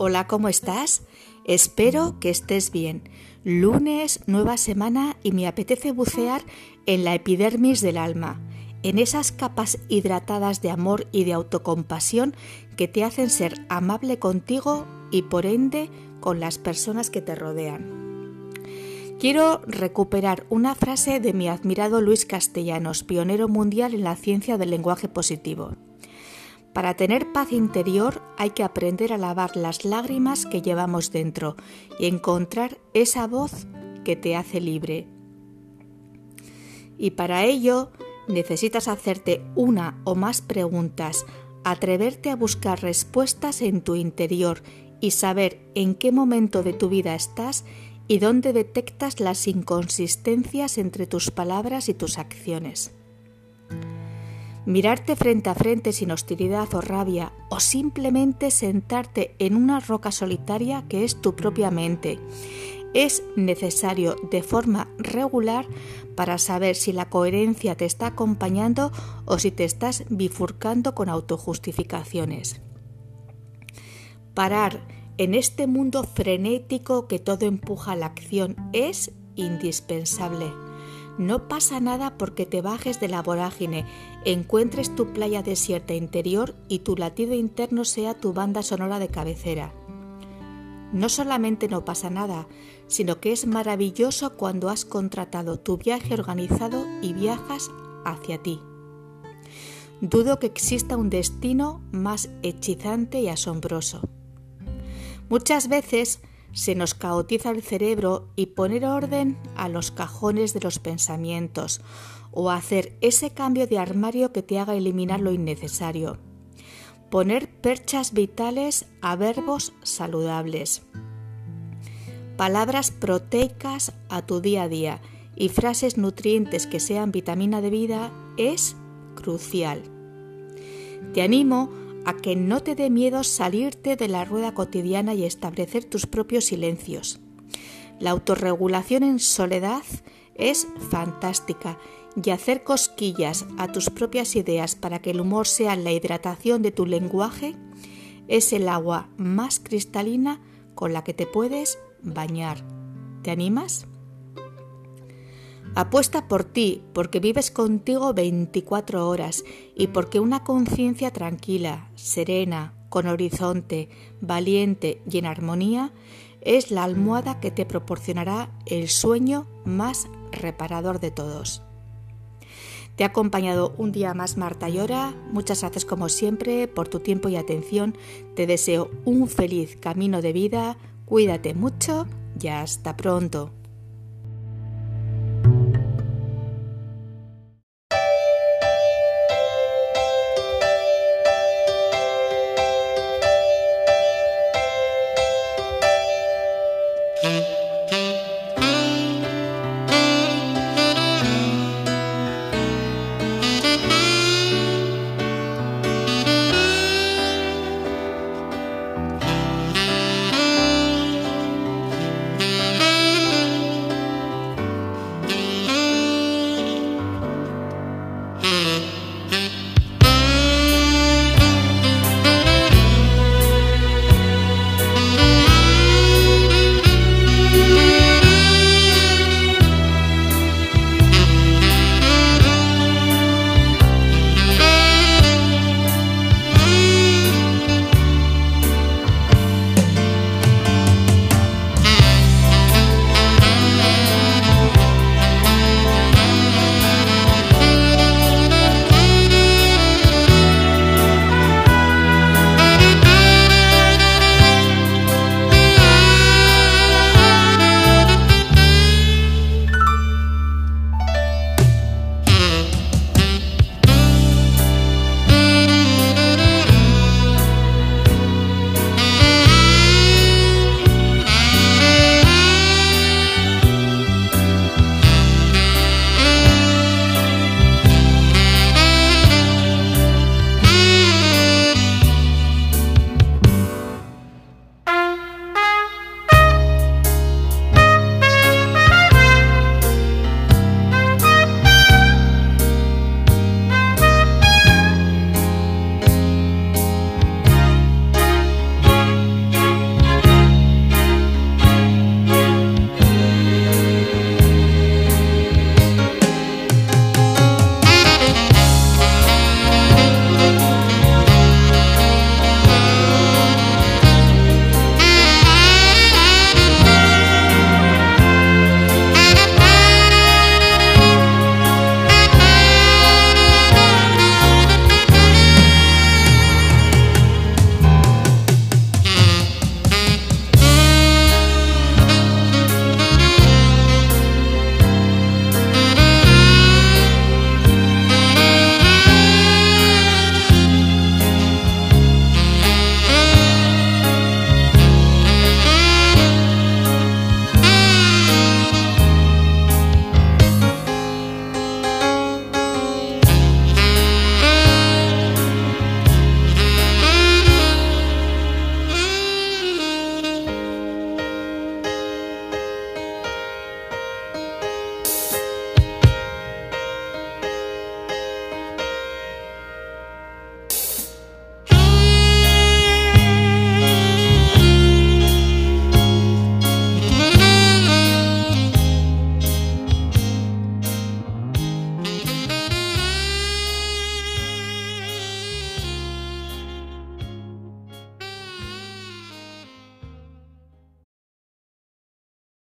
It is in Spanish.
Hola, ¿cómo estás? Espero que estés bien. Lunes, nueva semana y me apetece bucear en la epidermis del alma, en esas capas hidratadas de amor y de autocompasión que te hacen ser amable contigo y por ende con las personas que te rodean. Quiero recuperar una frase de mi admirado Luis Castellanos, pionero mundial en la ciencia del lenguaje positivo. Para tener paz interior hay que aprender a lavar las lágrimas que llevamos dentro y encontrar esa voz que te hace libre. Y para ello necesitas hacerte una o más preguntas, atreverte a buscar respuestas en tu interior y saber en qué momento de tu vida estás y dónde detectas las inconsistencias entre tus palabras y tus acciones. Mirarte frente a frente sin hostilidad o rabia o simplemente sentarte en una roca solitaria que es tu propia mente. Es necesario de forma regular para saber si la coherencia te está acompañando o si te estás bifurcando con autojustificaciones. Parar en este mundo frenético que todo empuja a la acción es indispensable. No pasa nada porque te bajes de la vorágine, encuentres tu playa desierta interior y tu latido interno sea tu banda sonora de cabecera. No solamente no pasa nada, sino que es maravilloso cuando has contratado tu viaje organizado y viajas hacia ti. Dudo que exista un destino más hechizante y asombroso. Muchas veces se nos caotiza el cerebro y poner orden a los cajones de los pensamientos o hacer ese cambio de armario que te haga eliminar lo innecesario. Poner perchas vitales a verbos saludables. Palabras proteicas a tu día a día y frases nutrientes que sean vitamina de vida es crucial. Te animo a que no te dé miedo salirte de la rueda cotidiana y establecer tus propios silencios. La autorregulación en soledad es fantástica y hacer cosquillas a tus propias ideas para que el humor sea la hidratación de tu lenguaje es el agua más cristalina con la que te puedes bañar. ¿Te animas? Apuesta por ti porque vives contigo 24 horas y porque una conciencia tranquila, serena, con horizonte, valiente y en armonía es la almohada que te proporcionará el sueño más reparador de todos. Te ha acompañado un día más Marta Llora. Muchas gracias como siempre por tu tiempo y atención. Te deseo un feliz camino de vida. Cuídate mucho y hasta pronto.